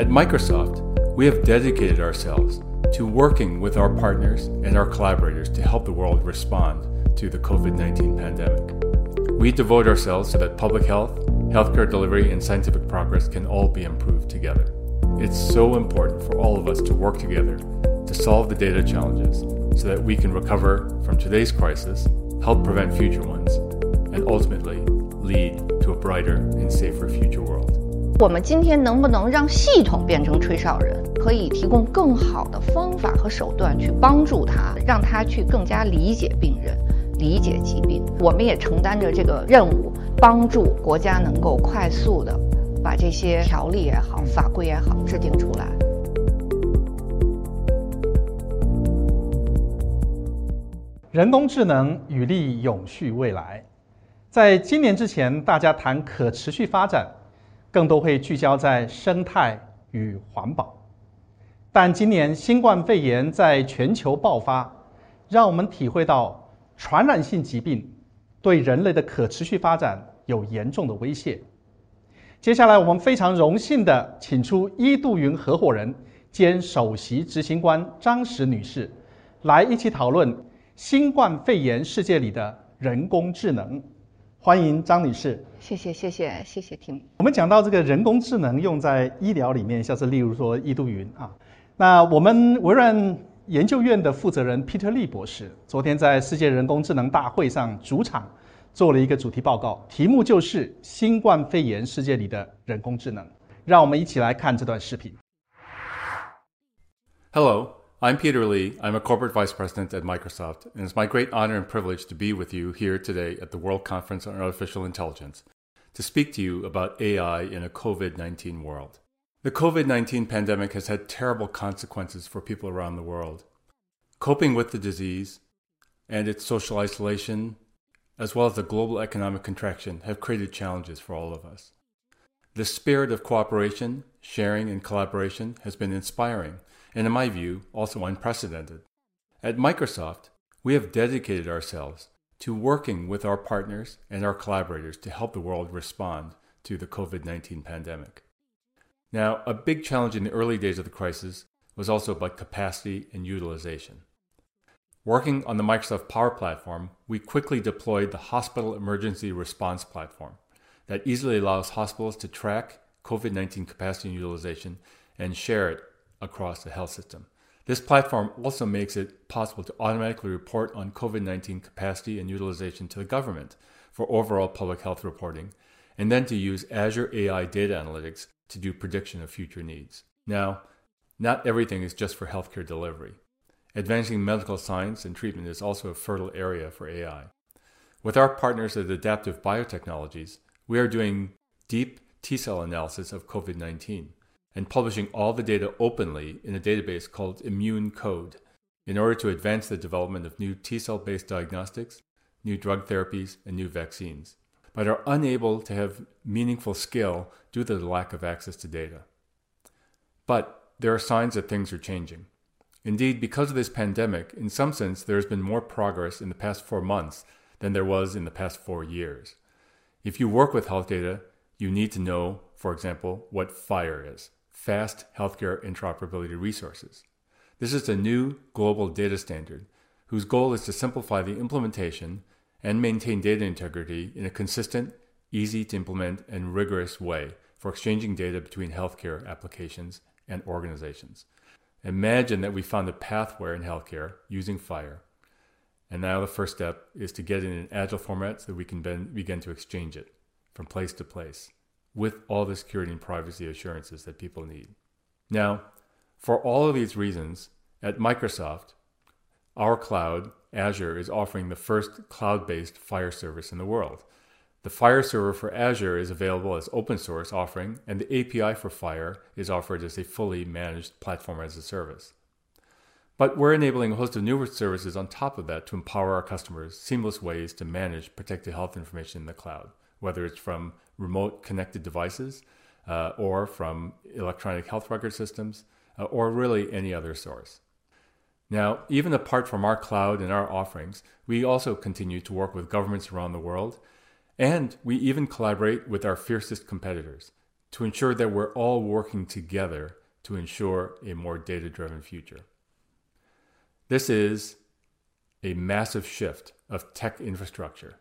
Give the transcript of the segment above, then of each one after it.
At Microsoft, we have dedicated ourselves to working with our partners and our collaborators to help the world respond to the COVID 19 pandemic. We devote ourselves so that public health, healthcare delivery, and scientific progress can all be improved together. It's so important for all of us to work together to solve the data challenges so that we can recover from today's crisis, help prevent future ones, and ultimately lead to a brighter and safer future world. 我们今天能不能让系统变成吹哨人，可以提供更好的方法和手段去帮助他，让他去更加理解病人、理解疾病。我们也承担着这个任务，帮助国家能够快速的把这些条例也好、法规也好制定出来。人工智能与力永续未来，在今年之前，大家谈可持续发展。更多会聚焦在生态与环保，但今年新冠肺炎在全球爆发，让我们体会到传染性疾病对人类的可持续发展有严重的威胁。接下来，我们非常荣幸的请出一度云合伙人兼首席执行官张石女士，来一起讨论新冠肺炎世界里的人工智能。欢迎张女士，谢谢谢谢谢谢 Tim。我们讲到这个人工智能用在医疗里面，像是例如说一度云啊，那我们微软研究院的负责人 Peter Lee 博士，昨天在世界人工智能大会上主场做了一个主题报告，题目就是新冠肺炎世界里的人工智能。让我们一起来看这段视频。Hello。I'm Peter Lee. I'm a corporate vice president at Microsoft, and it's my great honor and privilege to be with you here today at the World Conference on Artificial Intelligence to speak to you about AI in a COVID 19 world. The COVID 19 pandemic has had terrible consequences for people around the world. Coping with the disease and its social isolation, as well as the global economic contraction, have created challenges for all of us. The spirit of cooperation, sharing, and collaboration has been inspiring and in my view, also unprecedented. At Microsoft, we have dedicated ourselves to working with our partners and our collaborators to help the world respond to the COVID 19 pandemic. Now, a big challenge in the early days of the crisis was also about capacity and utilization. Working on the Microsoft Power Platform, we quickly deployed the Hospital Emergency Response Platform that easily allows hospitals to track COVID 19 capacity and utilization and share it across the health system. This platform also makes it possible to automatically report on COVID 19 capacity and utilization to the government for overall public health reporting, and then to use Azure AI data analytics to do prediction of future needs. Now, not everything is just for healthcare delivery. Advancing medical science and treatment is also a fertile area for AI. With our partners at Adaptive Biotechnologies, we are doing deep T cell analysis of COVID 19 and publishing all the data openly in a database called Immune Code in order to advance the development of new T cell based diagnostics, new drug therapies, and new vaccines, but are unable to have meaningful scale due to the lack of access to data. But there are signs that things are changing. Indeed, because of this pandemic, in some sense, there has been more progress in the past four months than there was in the past four years. If you work with health data, you need to know, for example, what fire is fast healthcare interoperability resources. This is a new global data standard whose goal is to simplify the implementation and maintain data integrity in a consistent, easy to implement, and rigorous way for exchanging data between healthcare applications and organizations. Imagine that we found a pathway in healthcare using FHIR. And now the first step is to get it in an agile format so that we can begin to exchange it from place to place with all the security and privacy assurances that people need. Now, for all of these reasons, at Microsoft, our cloud, Azure, is offering the first cloud based fire service in the world. The Fire server for Azure is available as open source offering, and the API for Fire is offered as a fully managed platform as a service. But we're enabling a host of newer services on top of that to empower our customers seamless ways to manage protected health information in the cloud, whether it's from remote connected devices uh, or from electronic health record systems uh, or really any other source. Now, even apart from our cloud and our offerings, we also continue to work with governments around the world, and we even collaborate with our fiercest competitors. to ensure that we're all working together to ensure a more data driven future. This is a massive shift of tech infrastructure.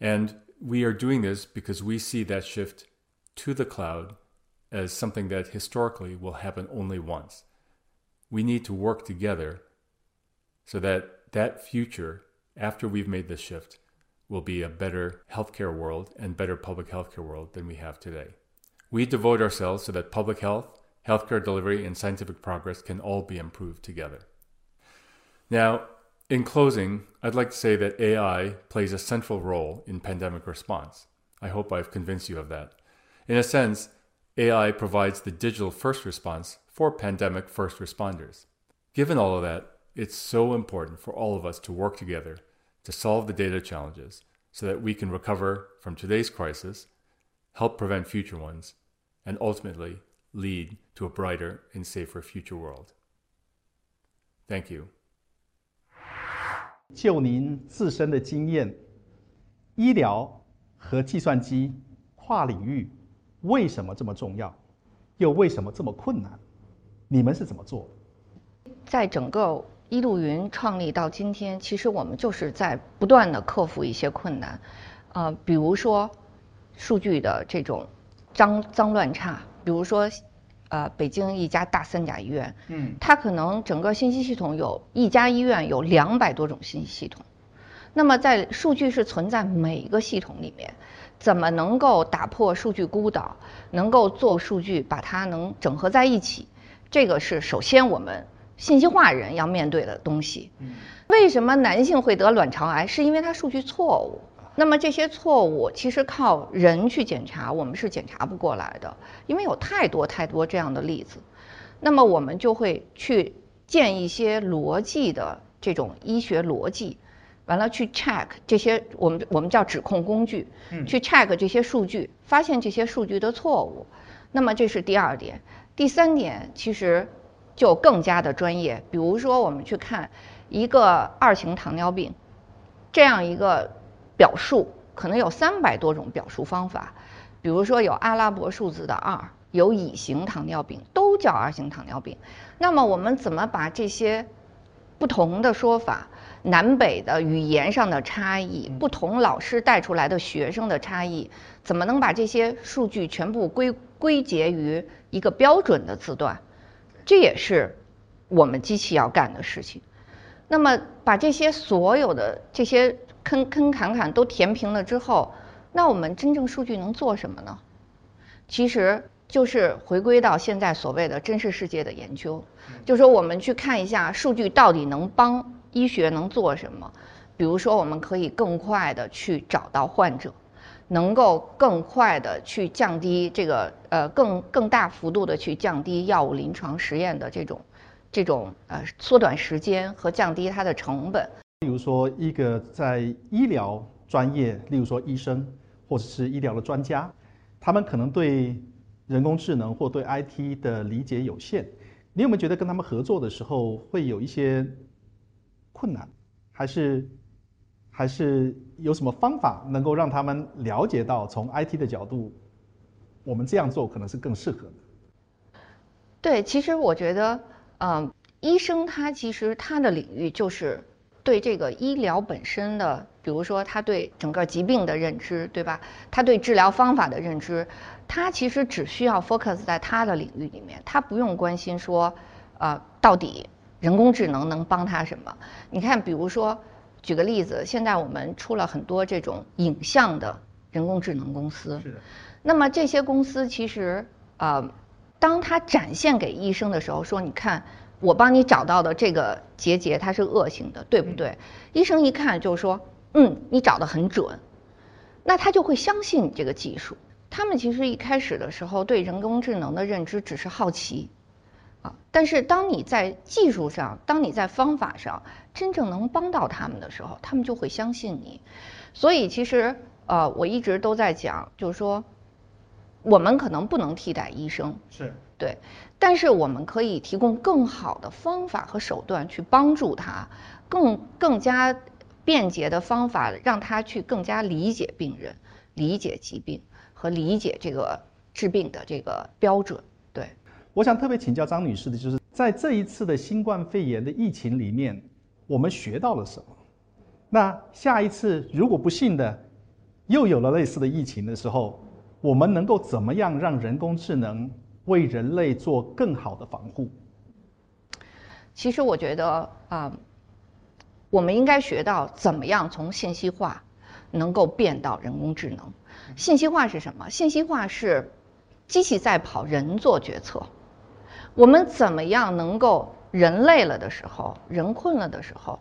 And we are doing this because we see that shift to the cloud as something that historically will happen only once. We need to work together so that that future, after we've made this shift, will be a better healthcare world and better public healthcare world than we have today. We devote ourselves so that public health, healthcare delivery, and scientific progress can all be improved together. Now, in closing, I'd like to say that AI plays a central role in pandemic response. I hope I've convinced you of that. In a sense, AI provides the digital first response for pandemic first responders. Given all of that, it's so important for all of us to work together to solve the data challenges so that we can recover from today's crisis, help prevent future ones, and ultimately lead to a brighter and safer future world. Thank you. 就您自身的经验，医疗和计算机跨领域为什么这么重要，又为什么这么困难？你们是怎么做？在整个一路云创立到今天，其实我们就是在不断的克服一些困难，呃，比如说数据的这种脏脏乱差，比如说。呃，北京一家大三甲医院，嗯，它可能整个信息系统有一家医院有两百多种信息系统，那么在数据是存在每一个系统里面，怎么能够打破数据孤岛，能够做数据把它能整合在一起，这个是首先我们信息化人要面对的东西。为什么男性会得卵巢癌？是因为他数据错误。那么这些错误其实靠人去检查，我们是检查不过来的，因为有太多太多这样的例子。那么我们就会去建一些逻辑的这种医学逻辑，完了去 check 这些我们我们叫指控工具，去 check 这些数据，发现这些数据的错误。那么这是第二点，第三点其实就更加的专业，比如说我们去看一个二型糖尿病这样一个。表述可能有三百多种表述方法，比如说有阿拉伯数字的二，有乙型糖尿病，都叫二型糖尿病。那么我们怎么把这些不同的说法、南北的语言上的差异、不同老师带出来的学生的差异，怎么能把这些数据全部归归结于一个标准的字段？这也是我们机器要干的事情。那么把这些所有的这些。坑坑坎坎都填平了之后，那我们真正数据能做什么呢？其实就是回归到现在所谓的真实世界的研究，就说我们去看一下数据到底能帮医学能做什么。比如说，我们可以更快的去找到患者，能够更快的去降低这个呃更更大幅度的去降低药物临床实验的这种这种呃缩短时间和降低它的成本。例如说，一个在医疗专业，例如说医生或者是医疗的专家，他们可能对人工智能或对 IT 的理解有限。你有没有觉得跟他们合作的时候会有一些困难？还是还是有什么方法能够让他们了解到，从 IT 的角度，我们这样做可能是更适合的？对，其实我觉得，嗯，医生他其实他的领域就是。对这个医疗本身的，比如说他对整个疾病的认知，对吧？他对治疗方法的认知，他其实只需要 focus 在他的领域里面，他不用关心说，呃，到底人工智能能帮他什么？你看，比如说，举个例子，现在我们出了很多这种影像的人工智能公司，是的。那么这些公司其实，呃，当他展现给医生的时候，说，你看。我帮你找到的这个结节，它是恶性的，对不对？医生一看就说，嗯，你找的很准，那他就会相信你这个技术。他们其实一开始的时候对人工智能的认知只是好奇，啊，但是当你在技术上，当你在方法上真正能帮到他们的时候，他们就会相信你。所以其实，呃，我一直都在讲，就是说，我们可能不能替代医生，是对。但是我们可以提供更好的方法和手段去帮助他，更更加便捷的方法，让他去更加理解病人、理解疾病和理解这个治病的这个标准。对，我想特别请教张女士的就是，在这一次的新冠肺炎的疫情里面，我们学到了什么？那下一次如果不幸的又有了类似的疫情的时候，我们能够怎么样让人工智能为人类做更好的防护？其实我觉得啊，我们应该学到怎么样从信息化能够变到人工智能。信息化是什么？信息化是机器在跑，人做决策。我们怎么样能够人累了的时候，人困了的时候，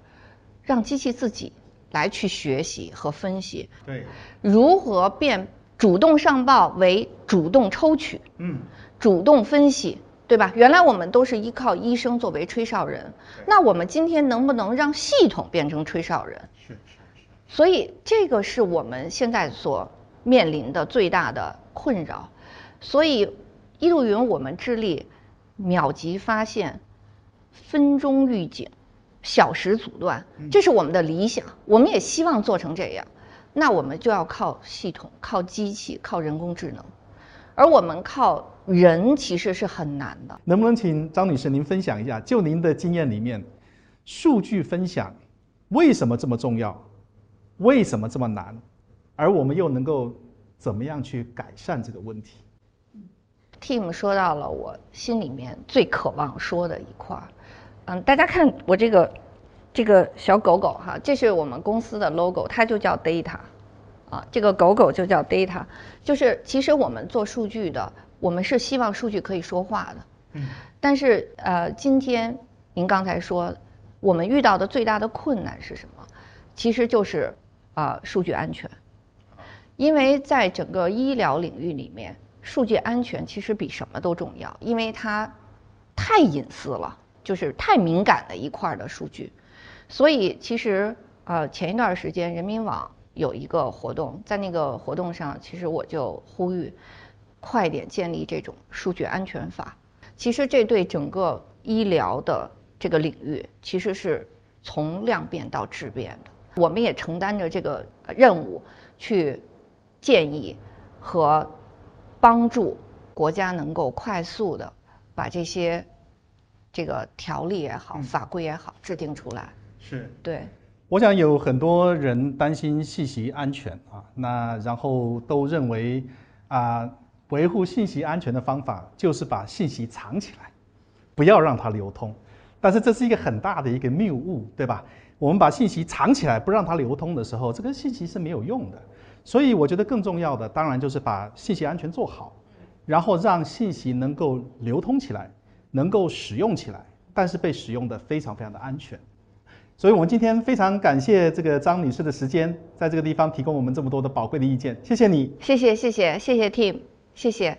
让机器自己来去学习和分析？对，如何变主动上报为主动抽取？嗯，主动分析，对吧？原来我们都是依靠医生作为吹哨人，那我们今天能不能让系统变成吹哨人？是是是所以这个是我们现在所面临的最大的困扰。所以一路云我们致力秒级发现、分钟预警、小时阻断，这是我们的理想。我们也希望做成这样，那我们就要靠系统、靠机器、靠人工智能，而我们靠人其实是很难的。能不能请张女士您分享一下，就您的经验里面，数据分享为什么这么重要？为什么这么难？而我们又能够怎么样去改善这个问题？Tim 说到了我心里面最渴望说的一块儿，嗯，大家看我这个这个小狗狗哈，这是我们公司的 logo，它就叫 Data，啊，这个狗狗就叫 Data，就是其实我们做数据的，我们是希望数据可以说话的，嗯，但是呃，今天您刚才说我们遇到的最大的困难是什么？其实就是啊、数据安全，因为在整个医疗领域里面，数据安全其实比什么都重要，因为它太隐私了，就是太敏感的一块的数据。所以其实呃，前一段时间人民网有一个活动，在那个活动上，其实我就呼吁快点建立这种数据安全法。其实这对整个医疗的这个领域，其实是从量变到质变的。我们也承担着这个任务，去建议和帮助国家能够快速的把这些这个条例也好、法规也好制定出来。是。对，我想有很多人担心信息安全啊，那然后都认为啊，维护信息安全的方法就是把信息藏起来，不要让它流通。但是这是一个很大的一个谬误，对吧？我们把信息藏起来，不让它流通的时候，这个信息是没有用的。所以我觉得更重要的，当然就是把信息安全做好，然后让信息能够流通起来，能够使用起来，但是被使用的非常非常的安全。所以，我们今天非常感谢这个张女士的时间，在这个地方提供我们这么多的宝贵的意见，谢谢你。谢谢谢谢谢谢，Team，谢谢。